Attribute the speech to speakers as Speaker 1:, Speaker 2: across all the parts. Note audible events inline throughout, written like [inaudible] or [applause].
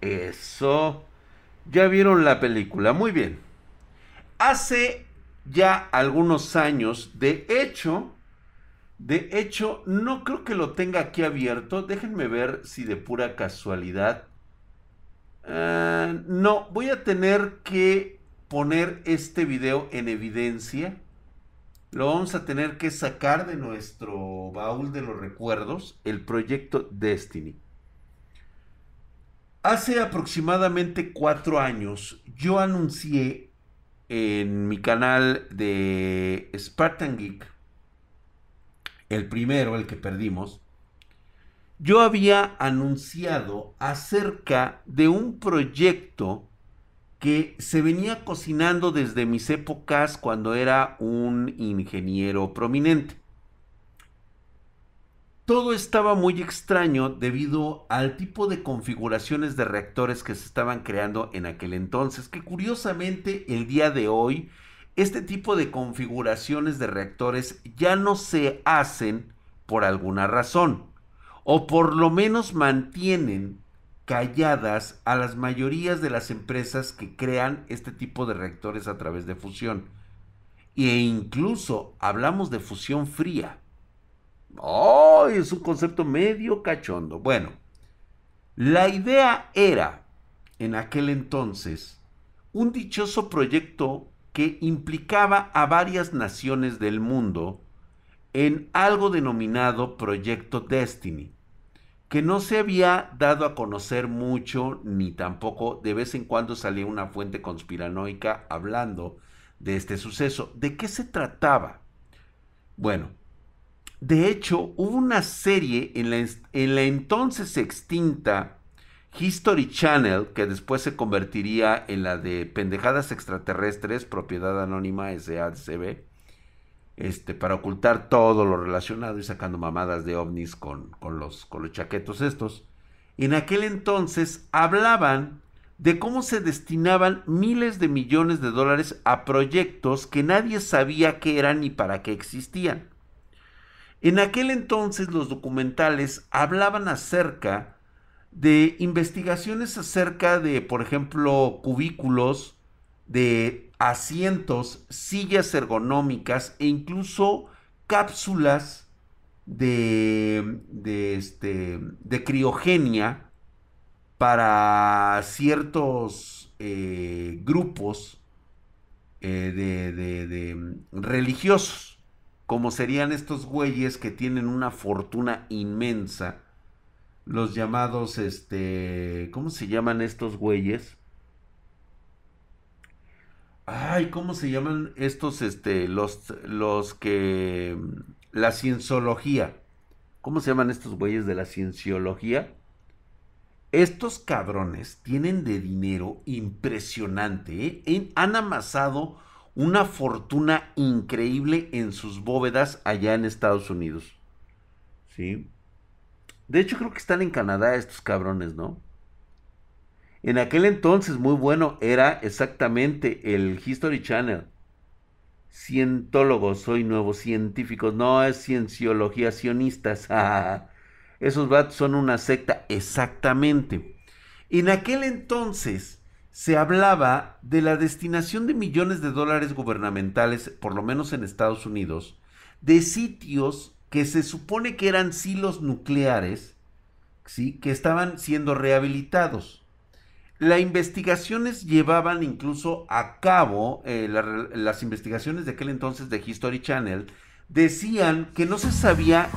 Speaker 1: Eso. Ya vieron la película. Muy bien. Hace ya algunos años, de hecho, de hecho, no creo que lo tenga aquí abierto. Déjenme ver si de pura casualidad. Ah, no, voy a tener que poner este video en evidencia. Lo vamos a tener que sacar de nuestro baúl de los recuerdos, el proyecto Destiny. Hace aproximadamente cuatro años yo anuncié en mi canal de Spartan Geek, el primero, el que perdimos, yo había anunciado acerca de un proyecto que se venía cocinando desde mis épocas cuando era un ingeniero prominente. Todo estaba muy extraño debido al tipo de configuraciones de reactores que se estaban creando en aquel entonces, que curiosamente el día de hoy este tipo de configuraciones de reactores ya no se hacen por alguna razón, o por lo menos mantienen calladas a las mayorías de las empresas que crean este tipo de reactores a través de fusión. E incluso hablamos de fusión fría ¡Oh! Es un concepto medio cachondo. Bueno, la idea era, en aquel entonces, un dichoso proyecto que implicaba a varias naciones del mundo en algo denominado Proyecto Destiny, que no se había dado a conocer mucho ni tampoco de vez en cuando salía una fuente conspiranoica hablando de este suceso. ¿De qué se trataba? Bueno, de hecho, hubo una serie en la, entonces extinta History Channel, que después se convertiría en la de Pendejadas Extraterrestres, propiedad anónima SACB, este, para ocultar todo lo relacionado y sacando mamadas de ovnis con, los, con los chaquetos estos. En aquel entonces hablaban de cómo se destinaban miles de millones de dólares a proyectos que nadie sabía qué eran ni para qué existían. En aquel entonces los documentales hablaban acerca de investigaciones acerca de, por ejemplo, cubículos, de asientos, sillas ergonómicas e incluso cápsulas de, de, este, de criogenia para ciertos eh, grupos eh, de religiosos como serían estos güeyes que tienen una fortuna inmensa, los llamados, este, ¿cómo se llaman estos güeyes? Ay, ¿cómo se llaman estos, este, los, los que, la cienciología? ¿Cómo se llaman estos güeyes de la cienciología? Estos cabrones tienen de dinero impresionante, ¿eh? han amasado una fortuna increíble en sus bóvedas allá en Estados Unidos. ¿Sí? De hecho, creo que están en Canadá estos cabrones, ¿no? En aquel entonces, muy bueno, era exactamente el History Channel. Cientólogos, soy nuevos científicos. No es cienciología sionistas. [laughs] Esos vatos son una secta, exactamente. En aquel entonces, se hablaba de la destinación de millones de dólares gubernamentales, por lo menos en Estados Unidos, de sitios que se supone que eran silos nucleares, ¿sí? que estaban siendo rehabilitados. Las investigaciones llevaban incluso a cabo, eh, las investigaciones de aquel entonces de History Channel, decían que no se sabía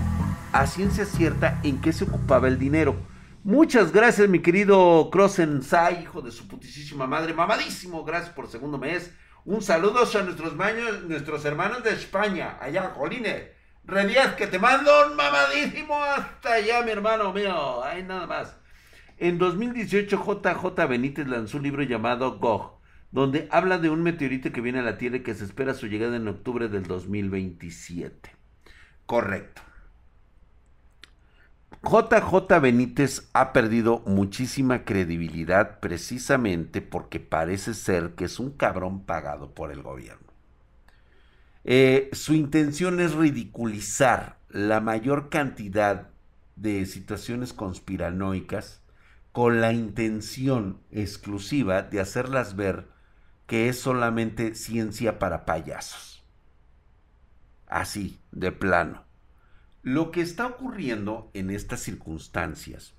Speaker 1: a ciencia cierta en qué se ocupaba el dinero Muchas gracias, mi querido Crossensai, hijo de su putísima madre. Mamadísimo, gracias por segundo mes. Un saludo a nuestros, nuestros hermanos de España, allá, Joline. Rediaz, que te mando un mamadísimo hasta allá, mi hermano mío. Ahí nada más. En 2018, JJ Benítez lanzó un libro llamado Gog, donde habla de un meteorito que viene a la Tierra y que se espera su llegada en octubre del 2027. Correcto. JJ Benítez ha perdido muchísima credibilidad precisamente porque parece ser que es un cabrón pagado por el gobierno. Eh, su intención es ridiculizar la mayor cantidad de situaciones conspiranoicas con la intención exclusiva de hacerlas ver que es solamente ciencia para payasos. Así, de plano. Lo que está ocurriendo en estas circunstancias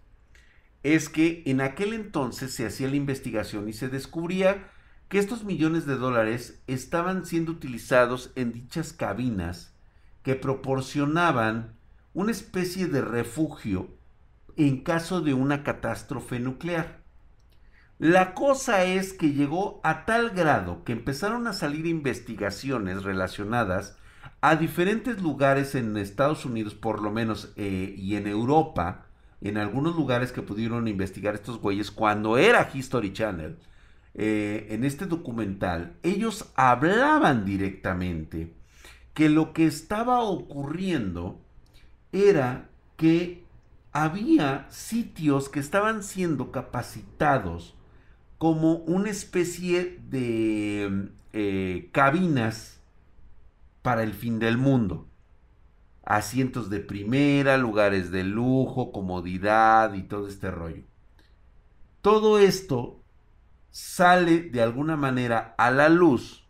Speaker 1: es que en aquel entonces se hacía la investigación y se descubría que estos millones de dólares estaban siendo utilizados en dichas cabinas que proporcionaban una especie de refugio en caso de una catástrofe nuclear. La cosa es que llegó a tal grado que empezaron a salir investigaciones relacionadas a diferentes lugares en Estados Unidos, por lo menos, eh, y en Europa, en algunos lugares que pudieron investigar estos güeyes cuando era History Channel, eh, en este documental, ellos hablaban directamente que lo que estaba ocurriendo era que había sitios que estaban siendo capacitados como una especie de eh, cabinas para el fin del mundo. Asientos de primera, lugares de lujo, comodidad y todo este rollo. Todo esto sale de alguna manera a la luz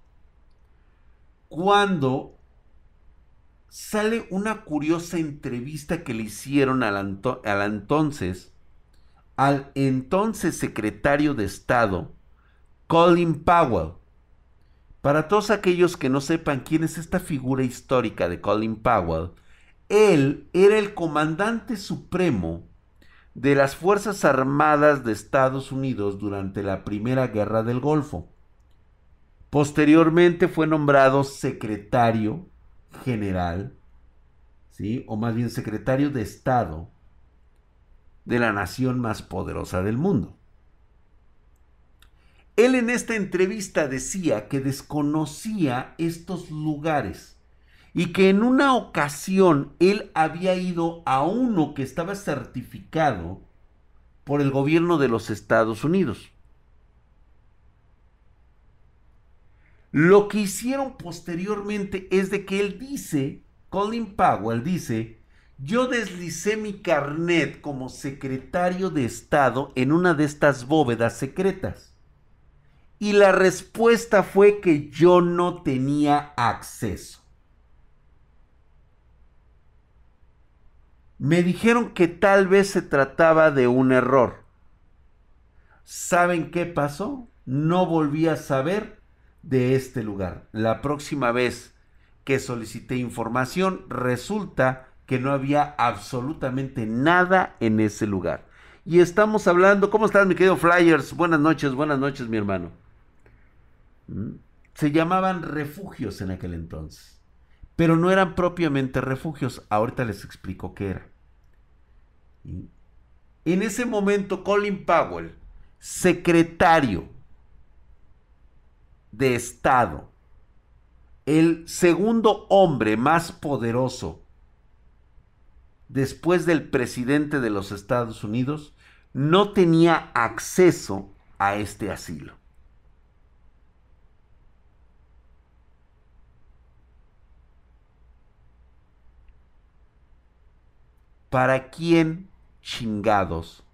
Speaker 1: cuando sale una curiosa entrevista que le hicieron al, entonces, al entonces secretario de Estado, Colin Powell. Para todos aquellos que no sepan quién es esta figura histórica de Colin Powell, él era el comandante supremo de las Fuerzas Armadas de Estados Unidos durante la Primera Guerra del Golfo. Posteriormente fue nombrado secretario general, ¿sí? o más bien secretario de Estado de la nación más poderosa del mundo. Él en esta entrevista decía que desconocía estos lugares y que en una ocasión él había ido a uno que estaba certificado por el gobierno de los Estados Unidos. Lo que hicieron posteriormente es de que él dice, Colin Powell dice, yo deslicé mi carnet como secretario de Estado en una de estas bóvedas secretas. Y la respuesta fue que yo no tenía acceso. Me dijeron que tal vez se trataba de un error. ¿Saben qué pasó? No volví a saber de este lugar. La próxima vez que solicité información, resulta que no había absolutamente nada en ese lugar. Y estamos hablando, ¿cómo estás mi querido Flyers? Buenas noches, buenas noches mi hermano. ¿Mm? Se llamaban refugios en aquel entonces, pero no eran propiamente refugios. Ahorita les explico qué era. En ese momento, Colin Powell, secretario de Estado, el segundo hombre más poderoso después del presidente de los Estados Unidos, no tenía acceso a este asilo. ¿Para quién chingados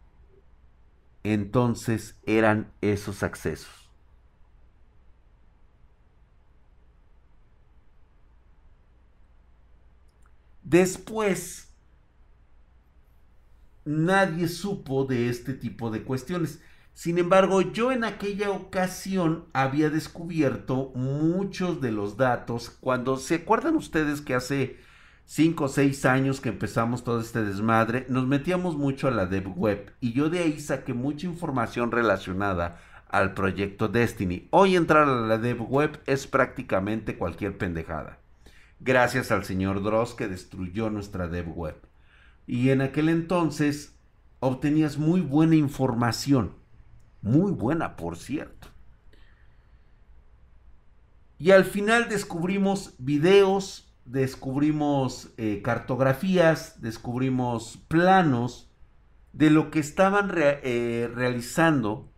Speaker 1: entonces eran esos accesos? Después, nadie supo de este tipo de cuestiones. Sin embargo, yo en aquella ocasión había descubierto muchos de los datos. Cuando se acuerdan ustedes que hace 5 o 6 años que empezamos todo este desmadre, nos metíamos mucho a la dev web y yo de ahí saqué mucha información relacionada al proyecto Destiny. Hoy entrar a la dev web es prácticamente cualquier pendejada gracias al señor Dross que destruyó nuestra dev web. Y en aquel entonces obtenías muy buena información, muy buena por cierto. Y al final descubrimos videos, descubrimos eh, cartografías, descubrimos planos de lo que estaban eh, realizando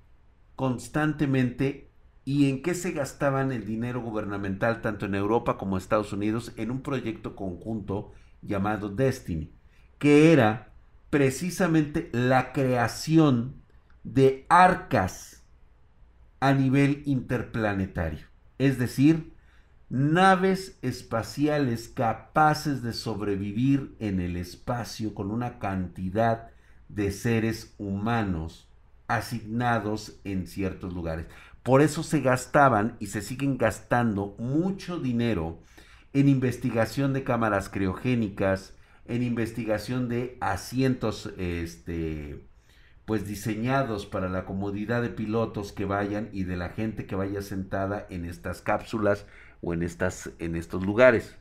Speaker 1: constantemente y en qué se gastaban el dinero gubernamental tanto en Europa como en Estados Unidos en un proyecto conjunto llamado Destiny, que era precisamente la creación de arcas a nivel interplanetario. Es decir, naves espaciales capaces de sobrevivir en el espacio con una cantidad de seres humanos asignados en ciertos lugares. Por eso se gastaban y se siguen gastando mucho dinero en investigación de cámaras criogénicas, en investigación de asientos este, pues diseñados para la comodidad de pilotos que vayan y de la gente que vaya sentada en estas cápsulas o en, estas, en estos lugares.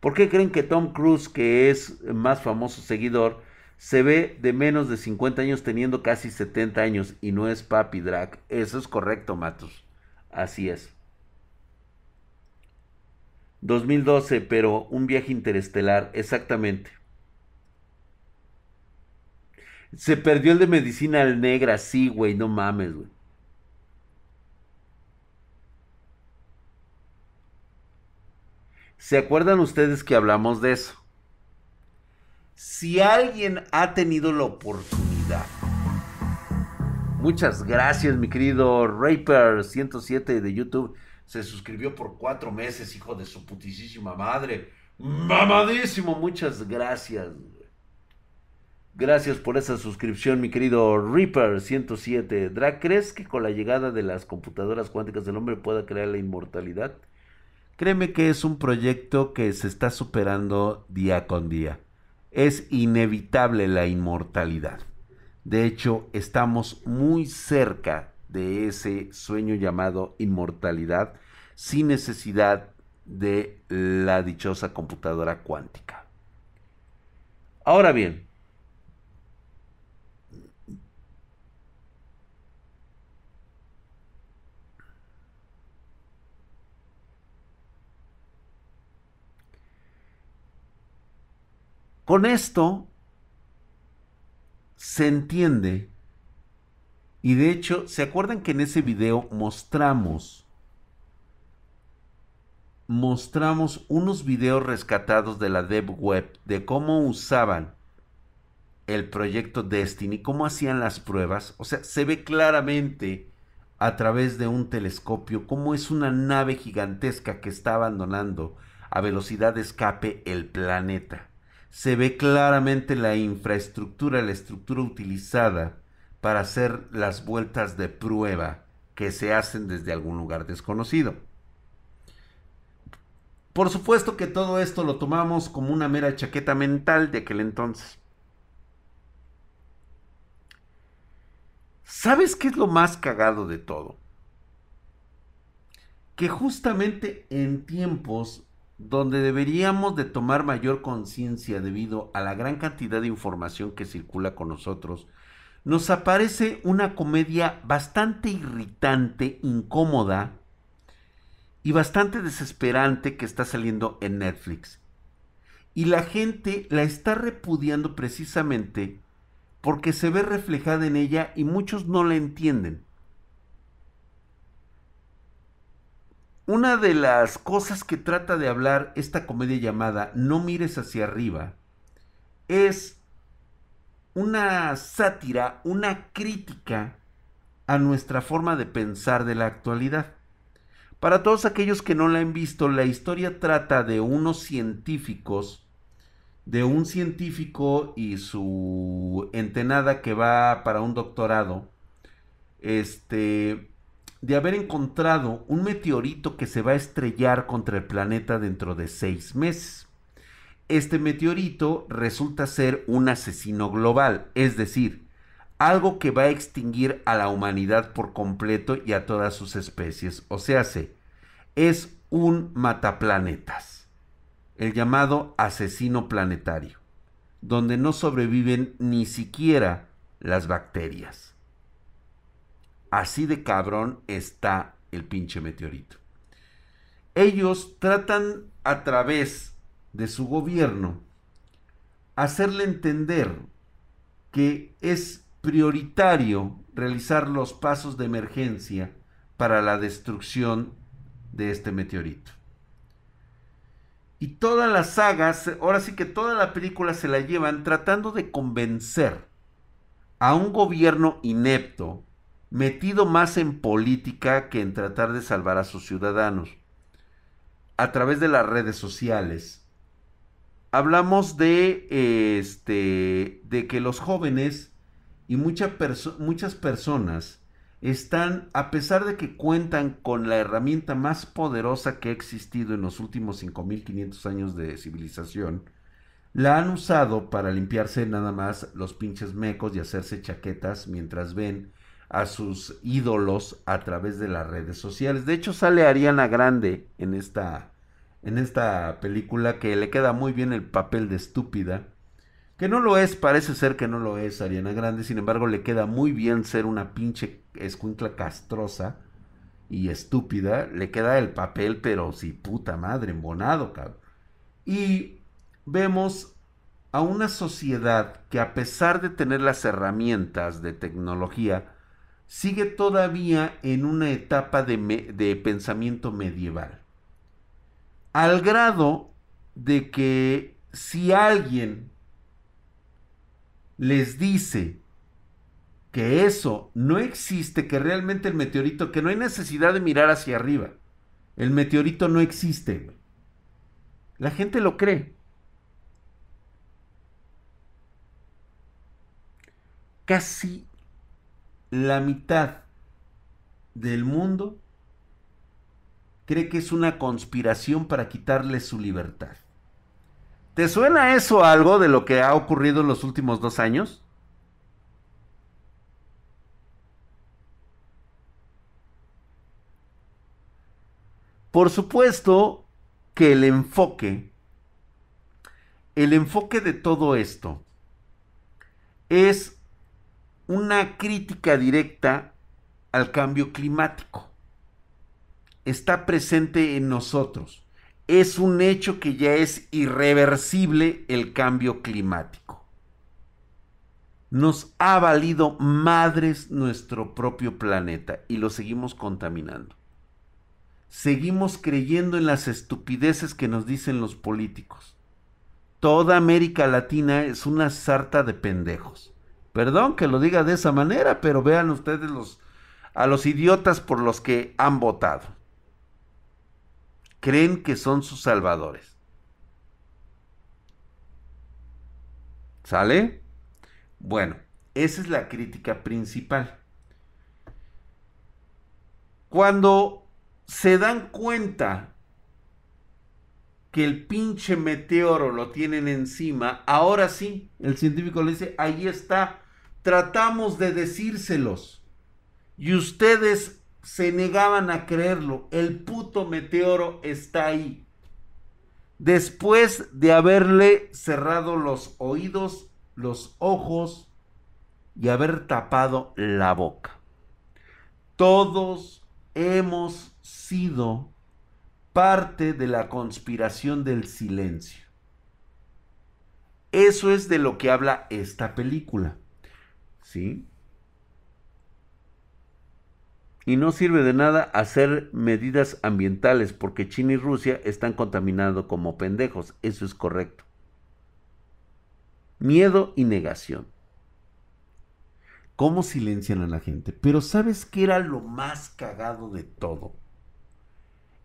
Speaker 1: ¿Por qué creen que Tom Cruise, que es más famoso seguidor, se ve de menos de 50 años teniendo casi 70 años y no es papi drag? Eso es correcto, Matos. Así es. 2012, pero un viaje interestelar, exactamente. Se perdió el de medicina negra, sí, güey, no mames, güey. ¿Se acuerdan ustedes que hablamos de eso? Si alguien ha tenido la oportunidad. Muchas gracias, mi querido Raper107 de YouTube. Se suscribió por cuatro meses, hijo de su putisísima madre. Mamadísimo, muchas gracias. Gracias por esa suscripción, mi querido Reaper107. Drag, ¿crees que con la llegada de las computadoras cuánticas el hombre pueda crear la inmortalidad? Créeme que es un proyecto que se está superando día con día. Es inevitable la inmortalidad. De hecho, estamos muy cerca de ese sueño llamado inmortalidad sin necesidad de la dichosa computadora cuántica. Ahora bien, Con esto se entiende, y de hecho, ¿se acuerdan que en ese video mostramos, mostramos unos videos rescatados de la Dev Web de cómo usaban el proyecto Destiny, cómo hacían las pruebas? O sea, se ve claramente a través de un telescopio cómo es una nave gigantesca que está abandonando a velocidad de escape el planeta se ve claramente la infraestructura, la estructura utilizada para hacer las vueltas de prueba que se hacen desde algún lugar desconocido. Por supuesto que todo esto lo tomamos como una mera chaqueta mental de aquel entonces. ¿Sabes qué es lo más cagado de todo? Que justamente en tiempos donde deberíamos de tomar mayor conciencia debido a la gran cantidad de información que circula con nosotros, nos aparece una comedia bastante irritante, incómoda y bastante desesperante que está saliendo en Netflix. Y la gente la está repudiando precisamente porque se ve reflejada en ella y muchos no la entienden. Una de las cosas que trata de hablar esta comedia llamada No mires hacia arriba es una sátira, una crítica a nuestra forma de pensar de la actualidad. Para todos aquellos que no la han visto, la historia trata de unos científicos, de un científico y su entenada que va para un doctorado, este, de haber encontrado un meteorito que se va a estrellar contra el planeta dentro de seis meses. Este meteorito resulta ser un asesino global, es decir, algo que va a extinguir a la humanidad por completo y a todas sus especies. O sea, es un mataplanetas, el llamado asesino planetario, donde no sobreviven ni siquiera las bacterias. Así de cabrón está el pinche meteorito. Ellos tratan a través de su gobierno hacerle entender que es prioritario realizar los pasos de emergencia para la destrucción de este meteorito. Y todas las sagas, ahora sí que toda la película se la llevan tratando de convencer a un gobierno inepto, metido más en política que en tratar de salvar a sus ciudadanos. A través de las redes sociales, hablamos de, este, de que los jóvenes y muchas personas están, a pesar de que cuentan con la herramienta más poderosa que ha existido en los últimos 5.500 años de civilización, la han usado para limpiarse nada más los pinches mecos y hacerse chaquetas mientras ven a sus ídolos a través de las redes sociales. De hecho, sale Ariana Grande en esta, en esta película que le queda muy bien el papel de estúpida. Que no lo es, parece ser que no lo es Ariana Grande, sin embargo le queda muy bien ser una pinche escuincla castrosa y estúpida. Le queda el papel, pero si puta madre, embonado, cabrón. Y vemos a una sociedad que a pesar de tener las herramientas de tecnología, sigue todavía en una etapa de, pensamiento medieval. Al grado de que si alguien les dice que eso no existe, que realmente el meteorito, que no hay necesidad de mirar hacia arriba, el meteorito no existe, la gente lo cree. Casi la mitad del mundo cree que es una conspiración para quitarle su libertad. ¿Te suena eso algo de lo que ha ocurrido en los últimos dos años? Por supuesto que el enfoque, el enfoque de todo esto es una crítica directa al cambio climático. Está presente en nosotros. Es un hecho que ya es irreversible el cambio climático. Nos ha valido madres nuestro propio planeta y lo seguimos contaminando. Seguimos creyendo en las estupideces que nos dicen los políticos. Toda América Latina es una sarta de pendejos. Perdón que lo diga de esa manera, pero vean ustedes a los idiotas por los que han votado. Creen que son sus salvadores. ¿Sale? Bueno, esa es la crítica principal. Cuando se dan cuenta que el pinche meteoro lo tienen encima, ahora sí, el científico le dice, ahí está, tratamos de decírselos. Y ustedes se negaban a creerlo. El puto meteoro está ahí. Después de haberle cerrado los oídos, los ojos y haber tapado la boca. Todos hemos sido parte de la conspiración del silencio. Eso es de lo que habla esta película. ¿Sí? Y no sirve de nada hacer medidas ambientales porque China y Rusia están contaminando como pendejos. Eso es correcto. Miedo y negación. ¿Cómo silencian a la gente? Pero ¿sabes qué era lo más cagado de todo?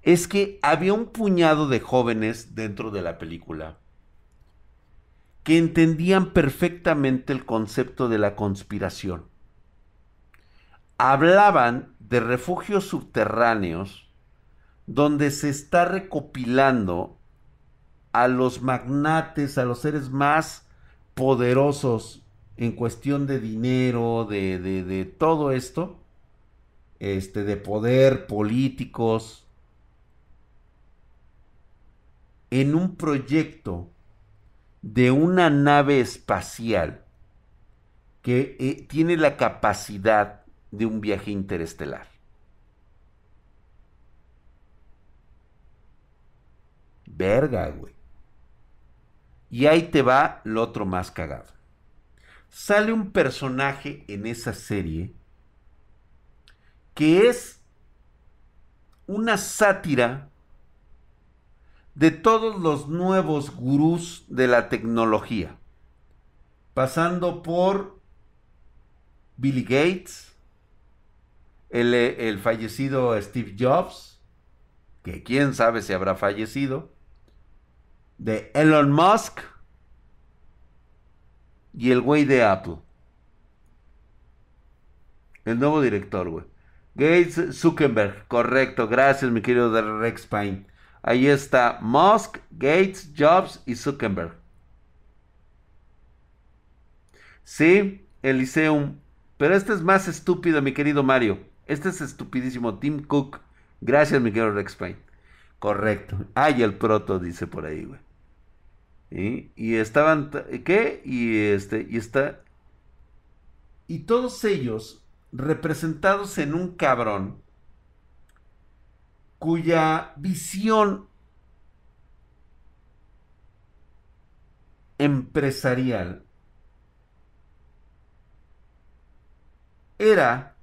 Speaker 1: Es que había un puñado de jóvenes dentro de la película que entendían perfectamente el concepto de la conspiración. Hablaban de refugios subterráneos donde se está recopilando a los magnates, a los seres más poderosos en cuestión de dinero, de, de todo esto, este, de poder, políticos, en un proyecto de una nave espacial que eh, tiene la capacidad de un viaje interestelar. Verga, güey. Y ahí te va lo otro más cagado. Sale un personaje en esa serie que es una sátira de todos los nuevos gurús de la tecnología, pasando por Billy Gates, el, fallecido Steve Jobs, que quién sabe si habrá fallecido, de Elon Musk y el güey de Apple. El nuevo director, güey. Gates Zuckerberg, correcto, gracias mi querido Rex Pine. Ahí está Musk, Gates, Jobs y Zuckerberg. Sí, Elyseum. Pero este es más estúpido, mi querido Mario. Este es estupidísimo. Tim Cook. Gracias, mi querido Rex Pine. Correcto. Ay, el proto, dice por ahí, güey. Y estaban, ¿qué? Y este, y está. Y todos ellos representados en un cabrón cuya visión empresarial era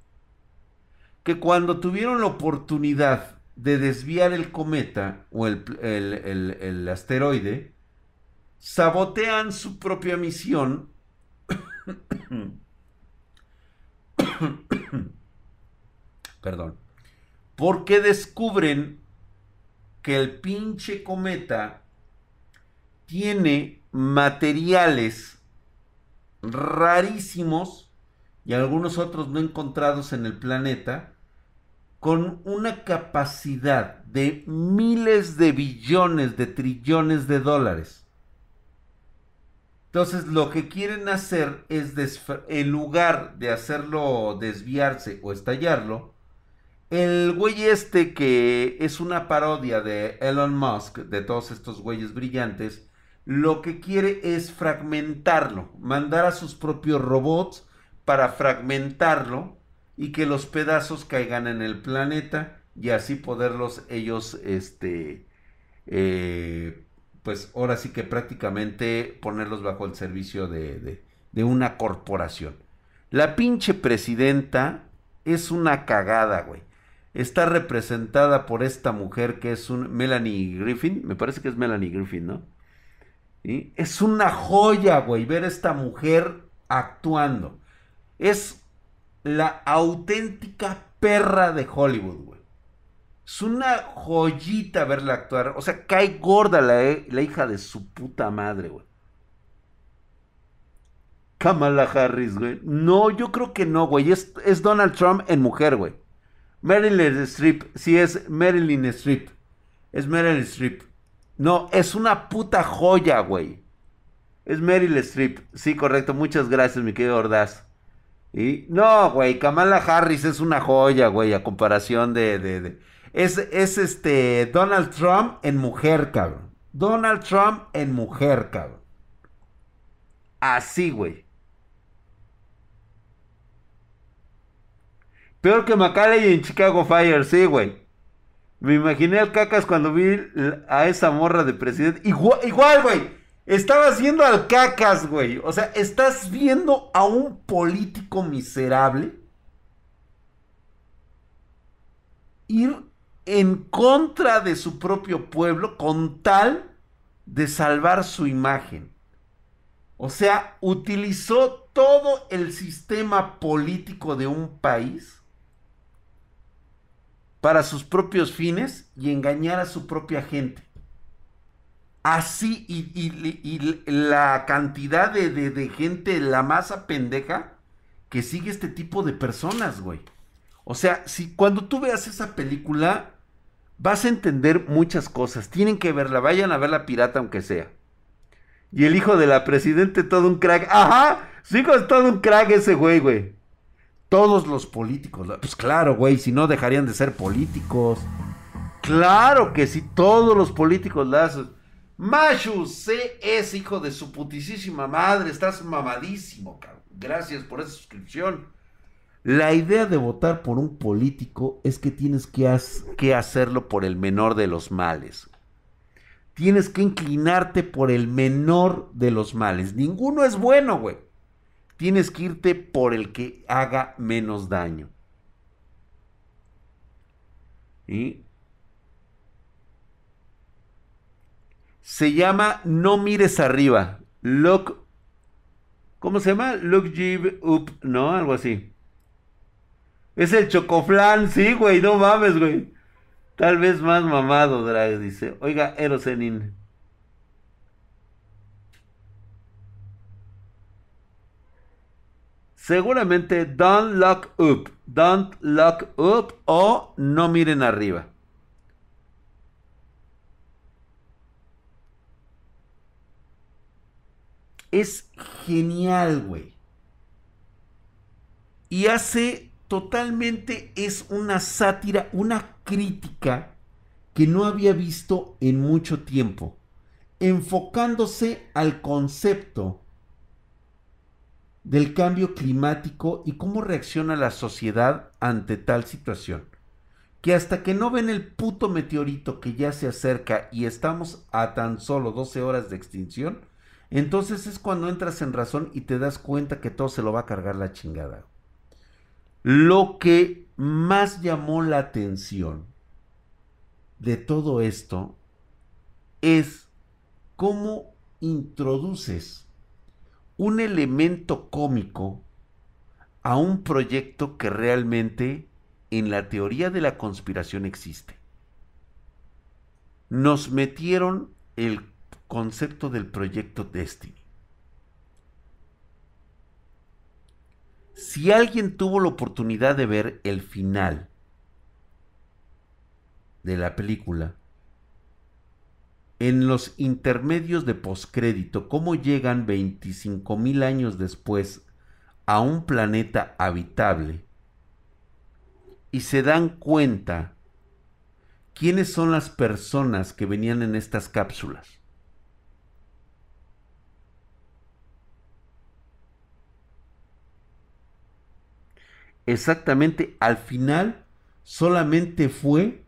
Speaker 1: que cuando tuvieron la oportunidad de desviar el cometa o el, el asteroide, sabotean su propia misión [coughs] perdón, porque descubren que el pinche cometa tiene materiales rarísimos y algunos otros no encontrados en el planeta con una capacidad de miles de billones, de trillones de dólares. Entonces lo que quieren hacer es, en lugar de hacerlo desviarse o estallarlo, el güey este que es una parodia de Elon Musk, de todos estos güeyes brillantes, lo que quiere es fragmentarlo, mandar a sus propios robots para fragmentarlo y que los pedazos caigan en el planeta y así poderlos ellos, este, eh, pues ahora sí que prácticamente ponerlos bajo el servicio de, una corporación. La pinche presidenta es una cagada, güey. Está representada por esta mujer que es un Melanie Griffin, me parece que es Melanie Griffin, ¿no? ¿Y? Es una joya, güey, ver a esta mujer actuando. Es la auténtica perra de Hollywood, güey. Es una joyita verla actuar. O sea, cae gorda la, eh, la hija de su puta madre, güey. Kamala Harris, güey. No, yo creo que no, güey. Es, es Donald Trump en mujer, güey. Marilyn Streep. Sí, es Marilyn Streep. Es Marilyn Streep. No, es una puta joya, güey. Es Meryl Streep. Sí, correcto. Muchas gracias, mi querido Ordaz. Y no, güey. Kamala Harris es una joya, güey. A comparación de, de es, este Donald Trump en mujer, cabrón. Donald Trump en mujer, cabrón. Así, güey. Peor que Macaulay en Chicago Fire, sí, güey. Me imaginé al cacas cuando vi a esa morra de presidente. Igual, igual, güey. Estabas viendo al cacas, güey. O sea, estás viendo a un político miserable ir en contra de su propio pueblo con tal de salvar su imagen. O sea, utilizó todo el sistema político de un país para sus propios fines y engañar a su propia gente. Así, y, la cantidad de, de gente, la masa pendeja que sigue este tipo de personas, güey. O sea, si cuando tú veas esa película, vas a entender muchas cosas. Tienen que verla, vayan a ver la pirata aunque sea. Y el hijo de la presidente, todo un crack. Ajá, su hijo es todo un crack ese güey, güey. Todos los políticos. Pues claro, güey, si no dejarían de ser políticos. Claro que sí, todos los políticos las... Mashu C es hijo de su putisísima madre, estás mamadísimo, cabrón. Gracias por esa suscripción. La idea de votar por un político es que tienes que, que, hacerlo por el menor de los males. Tienes que inclinarte por el menor de los males. Ninguno es bueno, güey. Tienes que irte por el que haga menos daño. ¿Y? Se llama No mires arriba. Look ¿Cómo se llama? Look Jib Up, ¿no? Algo así. Es el chocoflan, sí, güey, no mames, güey. Tal vez más mamado, Drag, dice. Oiga, Erosenin. Seguramente Don't Look Up. Don't Look Up o No Miren Arriba. Es genial, güey. Y hace totalmente, es una sátira, una crítica que no había visto en mucho tiempo, enfocándose al concepto del cambio climático y cómo reacciona la sociedad ante tal situación. Que hasta que no ven el puto meteorito que ya se acerca y estamos a tan solo 12 horas de extinción, entonces es cuando entras en razón y te das cuenta que todo se lo va a cargar la chingada. Lo que más llamó la atención de todo esto es cómo introduces un elemento cómico a un proyecto que realmente en la teoría de la conspiración existe. Nos metieron el concepto del proyecto Destiny. Si alguien tuvo la oportunidad de ver el final de la película, en los intermedios de postcrédito, cómo llegan 25 mil años después a un planeta habitable y se dan cuenta quiénes son las personas que venían en estas cápsulas. exactamente al final solamente fue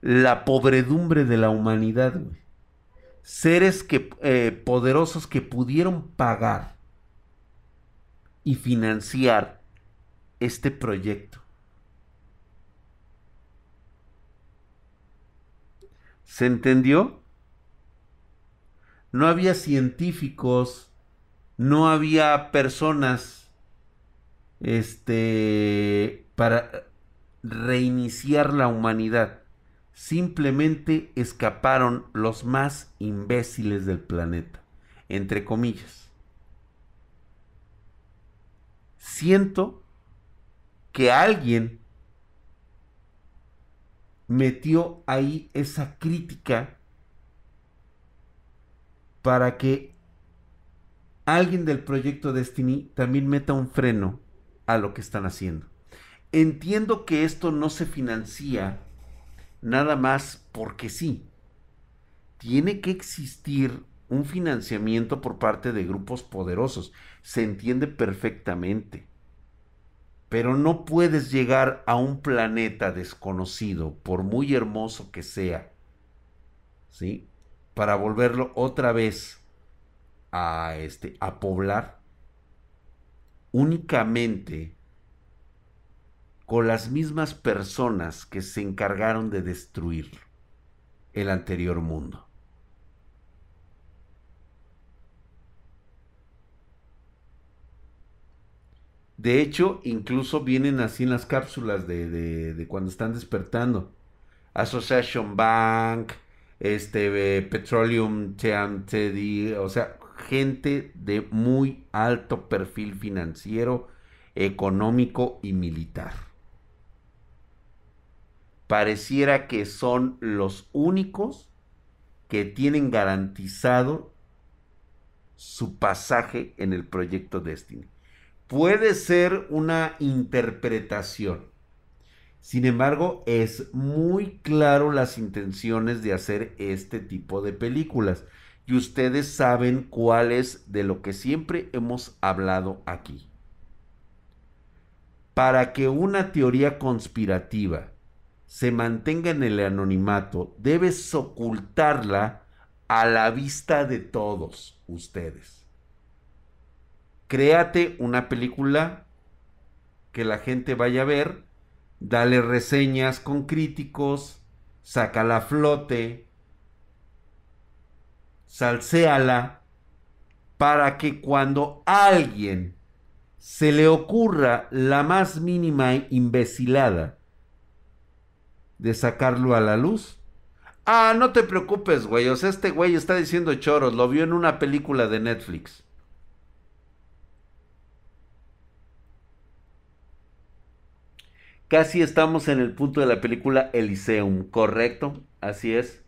Speaker 1: la pobredumbre de la humanidad, Seres que, eh, poderosos que pudieron pagar y financiar este proyecto. ¿Se entendió? No había científicos, no había personas este, para reiniciar la humanidad. Simplemente escaparon los más imbéciles del planeta, entre comillas. Siento que alguien metió ahí esa crítica para que alguien del proyecto Destiny también meta un freno a lo que están haciendo. Entiendo que esto no se financia nada más porque sí. Tiene que existir un financiamiento por parte de grupos poderosos. Se entiende perfectamente. Pero no puedes llegar a un planeta desconocido, por muy hermoso que sea, ¿sí? Para volverlo otra vez a, este, a poblar únicamente con las mismas personas que se encargaron de destruir el anterior mundo. De hecho, incluso vienen así en las cápsulas de, cuando están despertando. Association Bank, este, Petroleum TMTD, o sea, gente de muy alto perfil financiero, económico y militar. Pareciera que son los únicos que tienen garantizado su pasaje en el proyecto Destiny. Puede ser una interpretación. Sin embargo, es muy claro las intenciones de hacer este tipo de películas y ustedes saben cuál es de lo que siempre hemos hablado aquí. Para que una teoría conspirativa se mantenga en el anonimato, debes ocultarla a la vista de todos ustedes. Créate una película que la gente vaya a ver, dale reseñas con críticos, saca la flote, salséala para que cuando alguien se le ocurra la más mínima imbecilada de sacarlo a la luz. Ah, no te preocupes, güey. O sea, este güey está diciendo choros. Lo vio en una película de Netflix. Casi estamos en el punto de la película Elyseum, ¿correcto? Así es.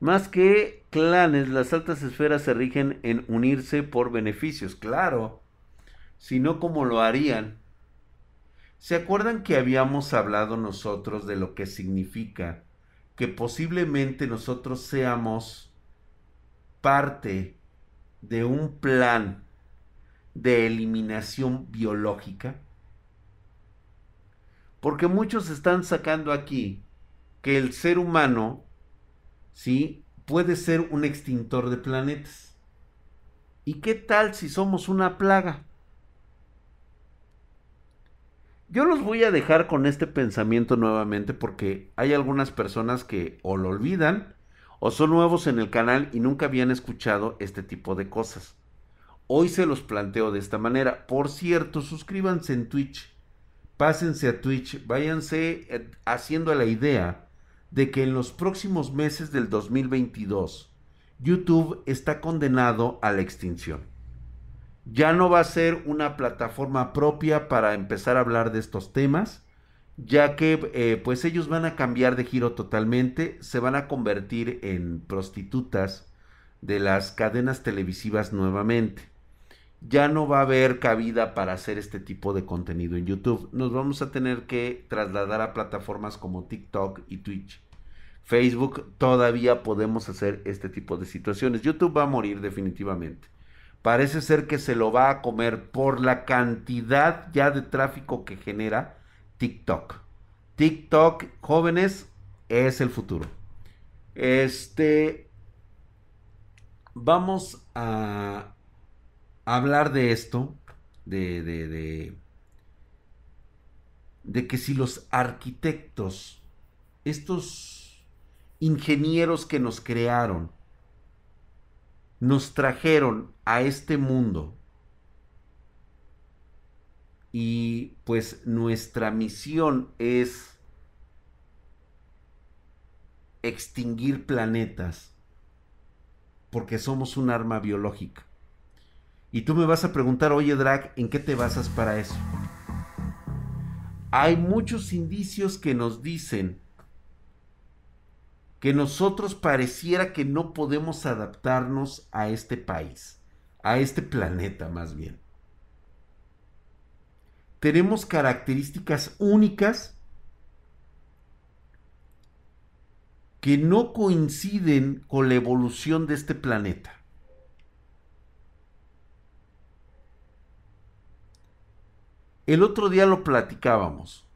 Speaker 1: Más que clanes, las altas esferas se rigen en unirse por beneficios, claro. Si no, ¿cómo lo harían? ¿Se acuerdan que habíamos hablado nosotros de lo que significa que posiblemente nosotros seamos parte de un plan de eliminación biológica? Porque muchos están sacando aquí que el ser humano ¿sí? Puede ser un extintor de planetas. ¿Y qué tal si somos una plaga? Yo los voy a dejar con este pensamiento nuevamente porque hay algunas personas que o lo olvidan o son nuevos en el canal y nunca habían escuchado este tipo de cosas. Hoy se los planteo de esta manera. Por cierto, suscríbanse en Twitch. Pásense a Twitch. Váyanse eh, haciendo la idea de que en los próximos meses del 2022 YouTube está condenado a la extinción. Ya no va a ser una plataforma propia para empezar a hablar de estos temas, ya que eh, pues ellos van a cambiar de giro totalmente, se van a convertir en prostitutas de las cadenas televisivas nuevamente. Ya no va a haber cabida para hacer este tipo de contenido en YouTube. Nos vamos a tener que trasladar a plataformas como TikTok y Twitch. Facebook todavía podemos hacer este tipo de situaciones. YouTube va a morir definitivamente. Parece ser que se lo va a comer por la cantidad ya de tráfico que genera TikTok. TikTok, jóvenes, es el futuro. Este. Vamos a hablar de esto. De, de, de, que si los arquitectos, estos ingenieros que nos crearon, nos trajeron a este mundo y pues nuestra misión es extinguir planetas porque somos un arma biológica. Y tú me vas a preguntar, oye Drag, ¿en qué te basas para eso? Hay muchos indicios que nos dicen que nosotros pareciera que no podemos adaptarnos a este país, a este planeta más bien. Tenemos características únicas que no coinciden con la evolución de este planeta. El otro día lo platicábamos.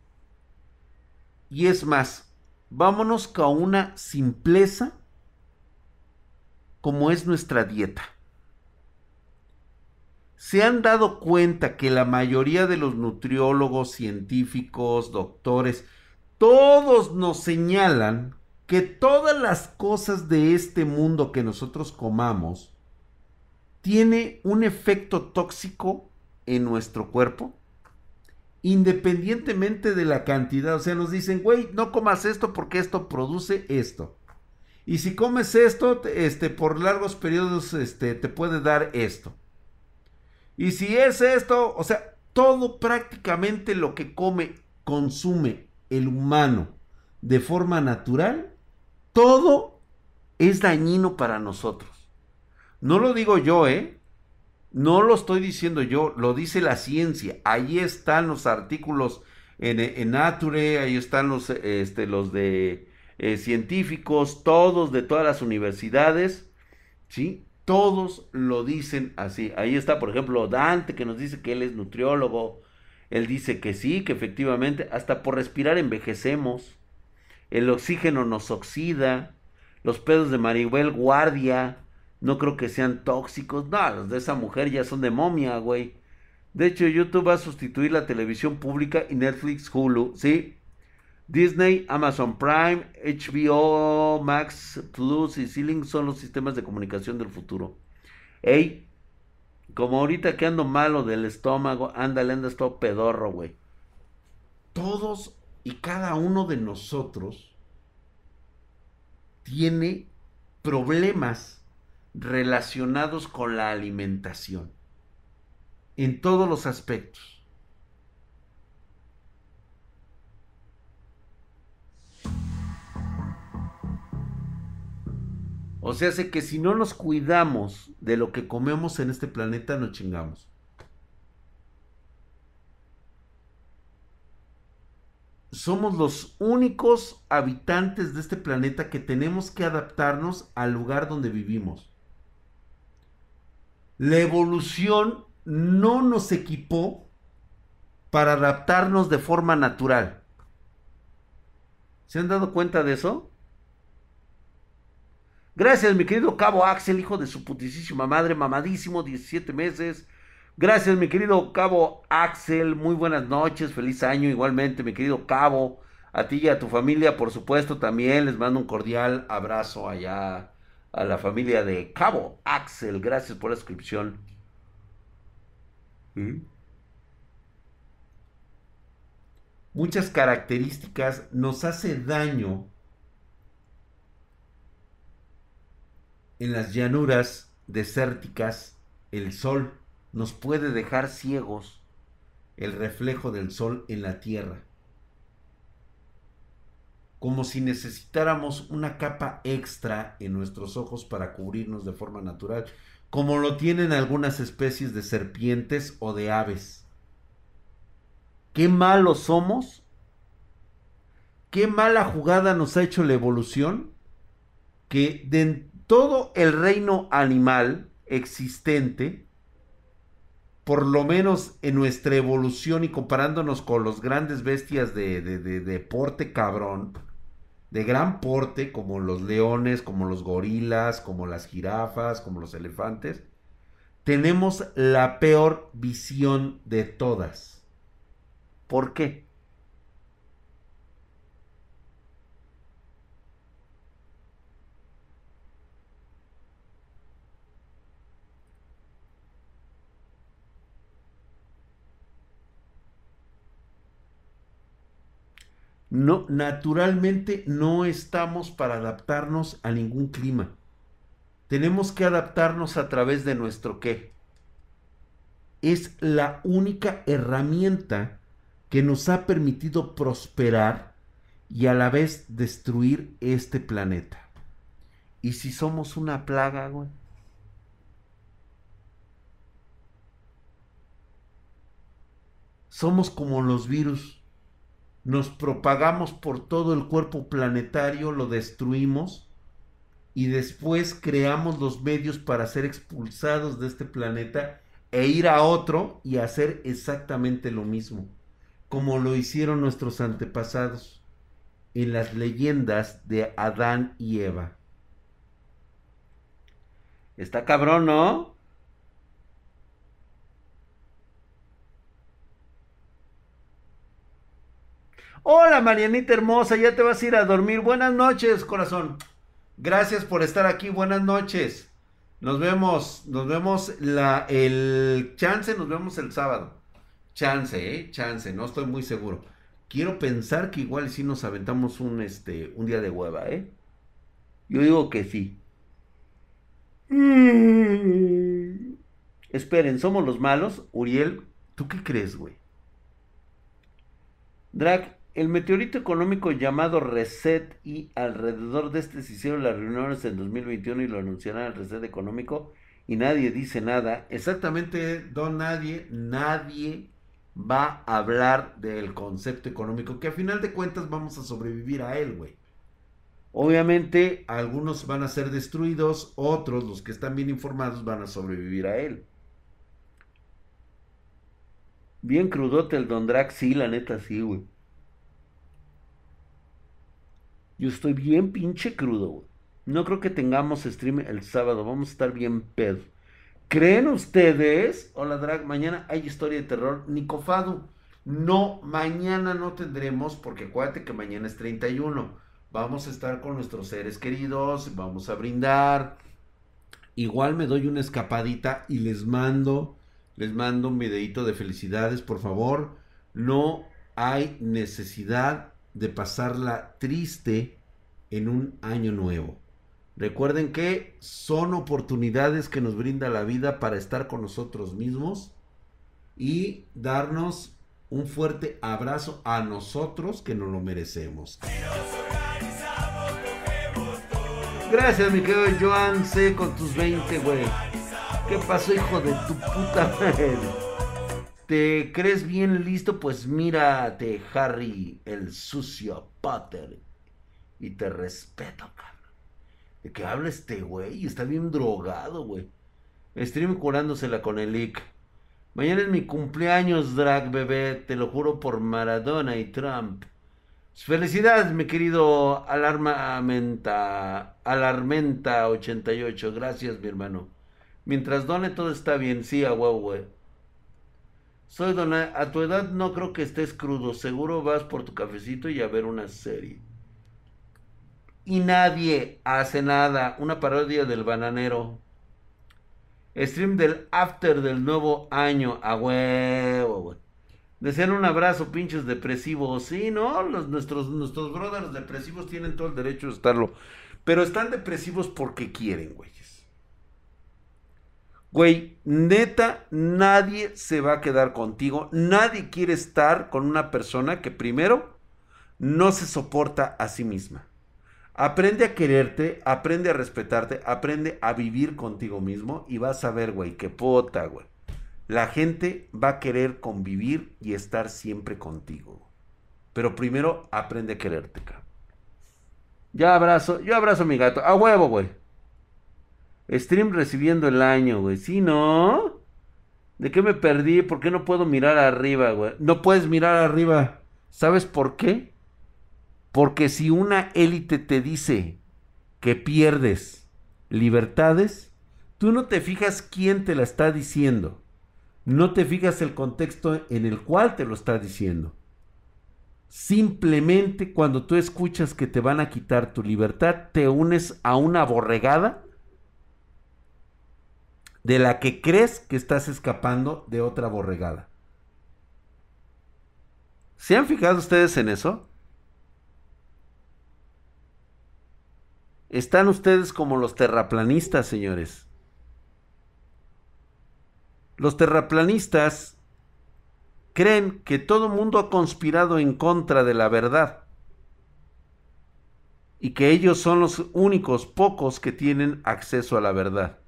Speaker 1: Y es más, vámonos con una simpleza como es nuestra dieta. ¿Se han dado cuenta que la mayoría de los nutriólogos, científicos, doctores, todos nos señalan que todas las cosas de este mundo que nosotros comamos tiene un efecto tóxico en nuestro cuerpo? Independientemente de la cantidad. O sea, nos dicen, güey, no comas esto porque esto produce esto. Y si comes esto, este, por largos periodos, este, te puede dar esto. Y si es esto, o sea, todo prácticamente lo que come, consume el humano de forma natural, todo es dañino para nosotros. No lo digo yo, ¿eh? No lo estoy diciendo yo, lo dice la ciencia. Ahí están los artículos en, Nature, ahí están los, este, de eh, científicos, todos de todas las universidades, ¿sí? Todos lo dicen así. Ahí está, por ejemplo, Dante, que nos dice que él es nutriólogo. Él dice que sí, que efectivamente, hasta por respirar envejecemos. El oxígeno nos oxida. Los pedos de Maribel Guardia no creo que sean tóxicos. No, los de esa mujer ya son de momia, güey. De hecho, YouTube va a sustituir la televisión pública y Netflix, Hulu, ¿sí? Disney, Amazon Prime, HBO, Max Plus y Ceiling son los sistemas de comunicación del futuro. Ey, como ahorita que ando malo del estómago, ándale, anda todo pedorro, güey. Todos y cada uno de nosotros tiene problemas relacionados con la alimentación. En todos los aspectos. O sea, hace que si no nos cuidamos de lo que comemos en este planeta, nos chingamos. Somos los únicos habitantes de este planeta que tenemos que adaptarnos al lugar donde vivimos. La evolución no nos equipó para adaptarnos de forma natural. ¿Se han dado cuenta de eso? Gracias, mi querido Cabo Axel, hijo de su putísima madre, mamadísimo, 17 meses. Gracias, mi querido Cabo Axel, muy buenas noches, feliz año igualmente, mi querido Cabo. A ti y a tu familia, por supuesto, también les mando un cordial abrazo allá a la familia de Cabo Axel. Gracias por la inscripción. ¿Mm? Muchas características nos hace daño en las llanuras desérticas el sol nos puede dejar ciegos el reflejo del sol en la tierra. Como si necesitáramos una capa extra en nuestros ojos para cubrirnos de forma natural, como lo tienen algunas especies de serpientes o de aves. Qué malos somos. Qué mala jugada nos ha hecho la evolución que de, todo el reino animal existente, por lo menos en nuestra evolución y comparándonos con los grandes bestias de, de, porte cabrón, de gran porte, como los leones, como los gorilas, como las jirafas, como los elefantes, tenemos la peor visión de todas. ¿Por qué? No, naturalmente no estamos para adaptarnos a ningún clima. Tenemos que adaptarnos a través de nuestro qué. Es la única herramienta que nos ha permitido prosperar y a la vez destruir este planeta. ¿Y si somos una plaga, güey? Somos como los virus nos propagamos por todo el cuerpo planetario, lo destruimos y después creamos los medios para ser expulsados de este planeta e ir a otro y hacer exactamente lo mismo, como lo hicieron nuestros antepasados en las leyendas de Adán y Eva. Está cabrón, ¿no? Hola Marianita hermosa, ya te vas a ir a dormir. Buenas noches, corazón. Gracias por estar aquí. Buenas noches. Nos vemos, nos vemos la, el chance, nos vemos el sábado. Chance, eh, chance, no estoy muy seguro. Quiero pensar que igual sí nos aventamos un, este, un día de hueva, eh. Yo digo que sí. Mm. Esperen, ¿somos los malos? Uriel, ¿tú qué crees, güey? Drag, el meteorito económico llamado Reset y alrededor de este se hicieron las reuniones en 2021 y lo anunciarán el Reset económico y nadie dice nada. Exactamente, don nadie, nadie va a hablar del concepto económico que a final de cuentas vamos a sobrevivir a él, güey. Obviamente algunos van a ser destruidos, otros, los que están bien informados, van a sobrevivir a él. Bien crudote el Don sí, la neta sí, güey. Yo estoy bien pinche crudo, No creo que tengamos stream el sábado. Vamos a estar bien pedo. ¿Creen ustedes? Hola Drag, mañana hay historia de terror. Nicofado. No, mañana no tendremos, porque acuérdate que mañana es 31. Vamos a estar con nuestros seres queridos, vamos a brindar. Igual me doy una escapadita y les mando, les mando un videito de felicidades, por favor. No hay necesidad de pasarla triste en un año nuevo. Recuerden que son oportunidades que nos brinda la vida para estar con nosotros mismos y darnos un fuerte abrazo a nosotros que nos lo merecemos. Gracias, mi querido Joan C. con tus 20, güey. ¿Qué pasó, hijo de tu puta madre? ¿Te crees bien listo? Pues mírate, Harry, el sucio Potter. Y te respeto, cabrón. ¿De qué habla este güey? Está bien drogado, güey. Stream curándosela con el leak. Mañana es mi cumpleaños, drag bebé. Te lo juro por Maradona y Trump. Felicidades, mi querido Alarmamenta. Alarmenta88. Gracias, mi hermano. Mientras done, todo está bien. Sí, a huevo, güey. Soy dona. A tu edad no creo que estés crudo. Seguro vas por tu cafecito y a ver una serie y nadie hace nada. Una parodia del bananero. Stream del after del nuevo año. A huevo, güey. Desean un abrazo, pinches depresivos. Sí, ¿no? Los, nuestros, nuestros brothers depresivos tienen todo el derecho de estarlo. Pero están depresivos porque quieren, güeyes. Güey, neta, nadie se va a quedar contigo. Nadie quiere estar con una persona que primero no se soporta a sí misma. Aprende a quererte, aprende a respetarte, aprende a vivir contigo mismo y vas a ver, güey, que puta, güey. La gente va a querer convivir y estar siempre contigo. Pero primero aprende a quererte, cabrón. Ya abrazo, yo abrazo a mi gato. A huevo, güey. Stream recibiendo el año, güey. ¿Sí, no? ¿De qué me perdí? ¿Por qué no puedo mirar arriba, güey? No puedes mirar arriba. ¿Sabes por qué? Porque si una élite te dice que pierdes libertades, tú no te fijas quién te la está diciendo. No te fijas el contexto en el cual te lo está diciendo. Simplemente cuando tú escuchas que te van a quitar tu libertad, te unes a una borregada de la que crees que estás escapando de otra borregada. ¿Se han fijado ustedes en eso? Están ustedes como los terraplanistas, señores. Los terraplanistas creen que todo mundo ha conspirado en contra de la verdad y que ellos son los únicos pocos que tienen acceso a la verdad.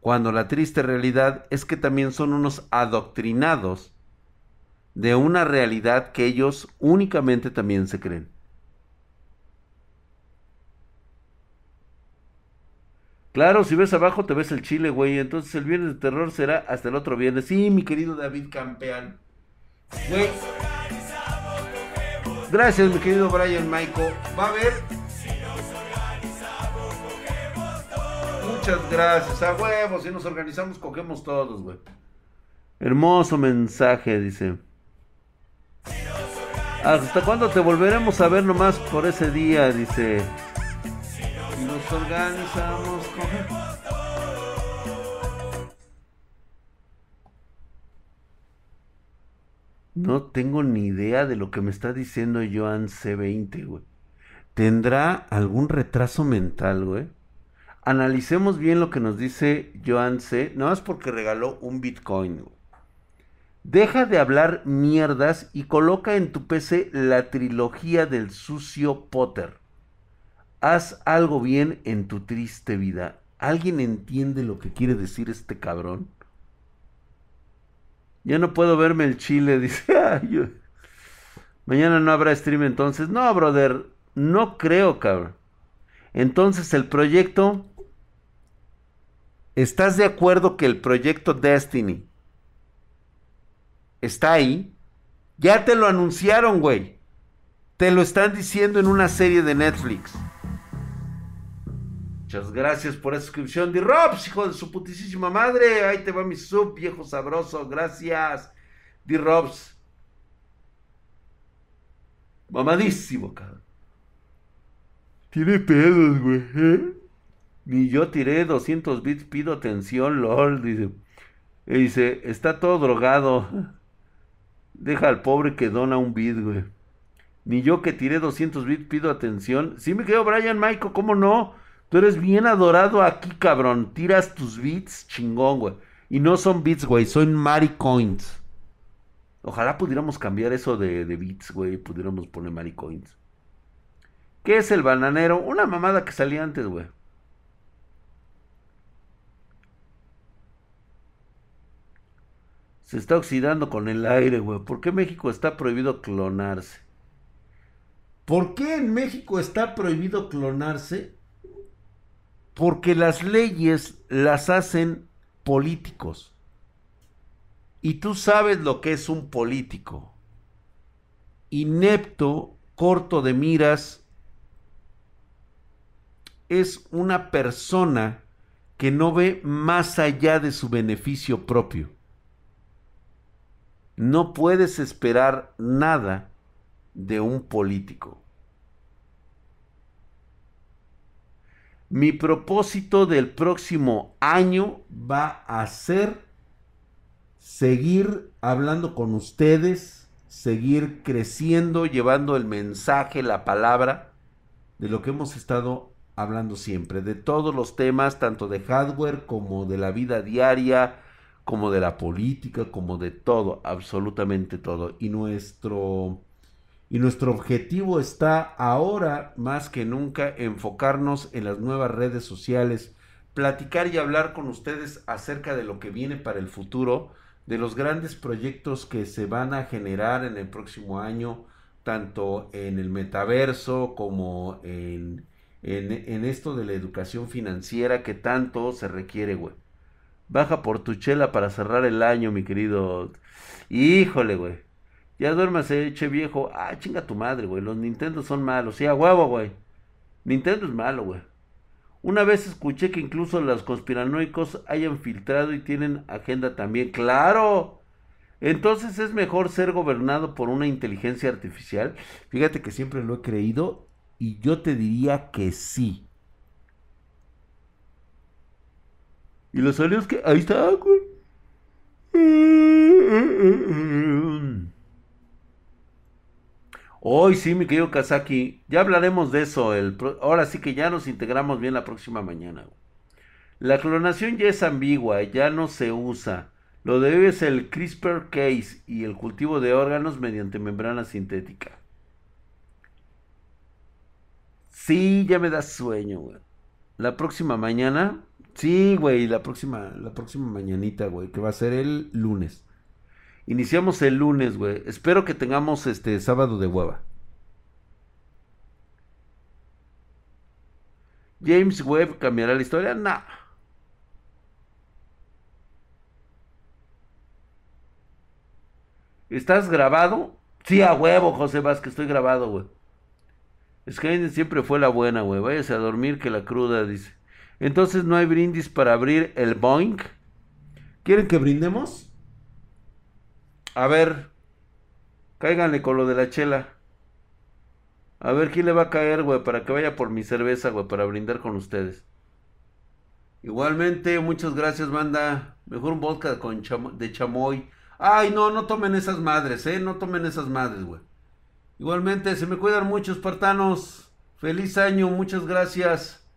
Speaker 1: Cuando la triste realidad es que también son unos adoctrinados de una realidad que ellos únicamente también se creen. Claro, si ves abajo te ves el chile, güey. Entonces el viernes de terror será hasta el otro viernes. Sí, mi querido David Campeán. Güey. Gracias, mi querido Brian Maiko. Va a haber. Muchas gracias. A huevos, si nos organizamos, cogemos todos, güey. Hermoso mensaje, dice. ¿Hasta cuándo te volveremos a ver nomás por ese día? Dice nos organizamos con... No tengo ni idea de lo que me está diciendo Joan C20, güey. ¿Tendrá algún retraso mental, güey? Analicemos bien lo que nos dice Joan C. No es porque regaló un Bitcoin. Deja de hablar mierdas y coloca en tu PC la trilogía del sucio Potter. Haz algo bien en tu triste vida. ¿Alguien entiende lo que quiere decir este cabrón? Ya no puedo verme el chile, [laughs] dice. Mañana no habrá stream entonces. No, brother, no creo, cabrón. Entonces el proyecto... ¿Estás de acuerdo que el proyecto Destiny está ahí? Ya te lo anunciaron, güey. Te lo están diciendo en una serie de Netflix. Muchas gracias por esa suscripción. D-Robs, hijo de su putísima madre. Ahí te va mi sub, viejo sabroso. Gracias. D-Robs. Mamadísimo, cabrón. Tiene pedos, güey. ¿eh? Ni yo tiré 200 bits, pido atención, lol. Dice. Y dice, está todo drogado. [laughs] Deja al pobre que dona un bit, güey. Ni yo que tiré 200 bits pido atención. Sí me quedo Brian Michael, ¿cómo no? Tú eres bien adorado aquí, cabrón. Tiras tus bits, chingón, güey. Y no son bits, güey, son maricoins. Ojalá pudiéramos cambiar eso de, de bits, güey. Pudiéramos poner maricoins. ¿Qué es el bananero? Una mamada que salía antes, güey. Se está oxidando con el aire, güey. ¿Por qué México está prohibido clonarse? ¿Por qué en México está prohibido clonarse? Porque las leyes las hacen políticos. Y tú sabes lo que es un político. Inepto, corto de miras, es una persona que no ve más allá de su beneficio propio. No puedes esperar nada de un político. Mi propósito del próximo año va a ser seguir hablando con ustedes, seguir creciendo, llevando el mensaje, la palabra de lo que hemos estado hablando siempre, de todos los temas, tanto de hardware como de la vida diaria, como de la política, como de todo, absolutamente todo. Y nuestro y nuestro objetivo está ahora más que nunca enfocarnos en las nuevas redes sociales, platicar y hablar con ustedes acerca de lo que viene para el futuro, de los grandes proyectos que se van a generar en el próximo año, tanto en el metaverso como en, en, esto de la educación financiera que tanto se requiere, güey. Baja por tu chela para cerrar el año, mi querido. Híjole, güey. Ya duérmase, eche viejo. Ah, chinga tu madre, güey. Los Nintendo son malos. Sí, a huevo, güey. Nintendo es malo, güey. Una vez escuché que incluso los conspiranoicos hayan filtrado y tienen agenda también. ¡Claro! Entonces es mejor ser gobernado por una inteligencia artificial. Fíjate que siempre lo he creído y yo te diría que sí. Y los salidos que... Ahí está, güey. Hoy sí, mi querido Kazaki, ya hablaremos de eso. El ahora sí que ya nos integramos bien la próxima mañana. La clonación ya es ambigua, ya no se usa. Lo debe es el CRISPR case y el cultivo de órganos mediante membrana sintética. Sí, ya me da sueño, güey. La próxima mañana. Sí, güey, la próxima, la próxima mañanita, güey, que va a ser el lunes. Iniciamos el lunes, güey. Espero que tengamos este sábado de hueva. James Webb cambiará la historia. Nah. ¿Estás grabado? Sí, a huevo, José Vázquez, estoy grabado, güey. Skynet siempre fue la buena, güey. Váyase a dormir que la cruda, dice. Entonces no hay brindis para abrir el Boeing. ¿Quieren que brindemos? A ver, cáiganle con lo de la chela. A ver quién le va a caer, güey, para que vaya por mi cerveza, güey, para brindar con ustedes. Igualmente, muchas gracias, banda. Mejor un vodka con de chamoy. Ay, no, no tomen esas madres, eh. No tomen esas madres, güey. Igualmente, se me cuidan mucho, espartanos. Feliz año, muchas gracias.